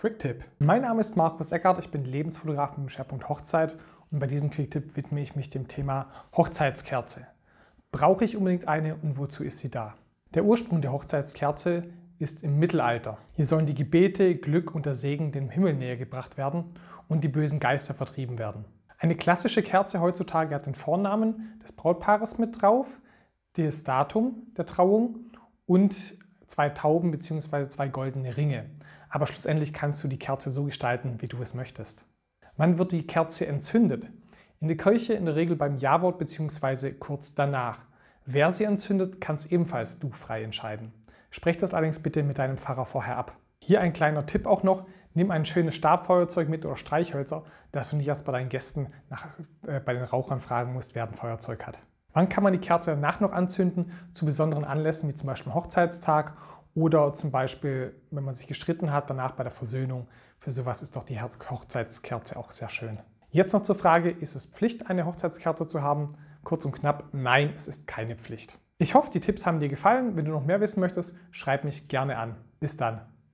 Quick-Tipp. Mein Name ist Markus Eckert, ich bin Lebensfotograf mit dem Schwerpunkt Hochzeit und bei diesem Quick-Tipp widme ich mich dem Thema Hochzeitskerze. Brauche ich unbedingt eine und wozu ist sie da? Der Ursprung der Hochzeitskerze ist im Mittelalter. Hier sollen die Gebete, Glück und der Segen dem Himmel näher gebracht werden und die bösen Geister vertrieben werden. Eine klassische Kerze heutzutage hat den Vornamen des Brautpaares mit drauf, das Datum der Trauung und zwei Tauben bzw. zwei goldene Ringe. Aber schlussendlich kannst du die Kerze so gestalten, wie du es möchtest. Wann wird die Kerze entzündet? In der Kirche in der Regel beim Jawort bzw. kurz danach. Wer sie entzündet, kannst ebenfalls du frei entscheiden. Sprech das allerdings bitte mit deinem Pfarrer vorher ab. Hier ein kleiner Tipp auch noch, nimm ein schönes Stabfeuerzeug mit oder Streichhölzer, dass du nicht erst bei deinen Gästen nach, äh, bei den Rauchern fragen musst, wer ein Feuerzeug hat. Wann kann man die Kerze danach noch anzünden? Zu besonderen Anlässen wie zum Beispiel Hochzeitstag oder zum Beispiel, wenn man sich gestritten hat, danach bei der Versöhnung. Für sowas ist doch die Hochzeitskerze auch sehr schön. Jetzt noch zur Frage, ist es Pflicht, eine Hochzeitskerze zu haben? Kurz und knapp, nein, es ist keine Pflicht. Ich hoffe, die Tipps haben dir gefallen. Wenn du noch mehr wissen möchtest, schreib mich gerne an. Bis dann.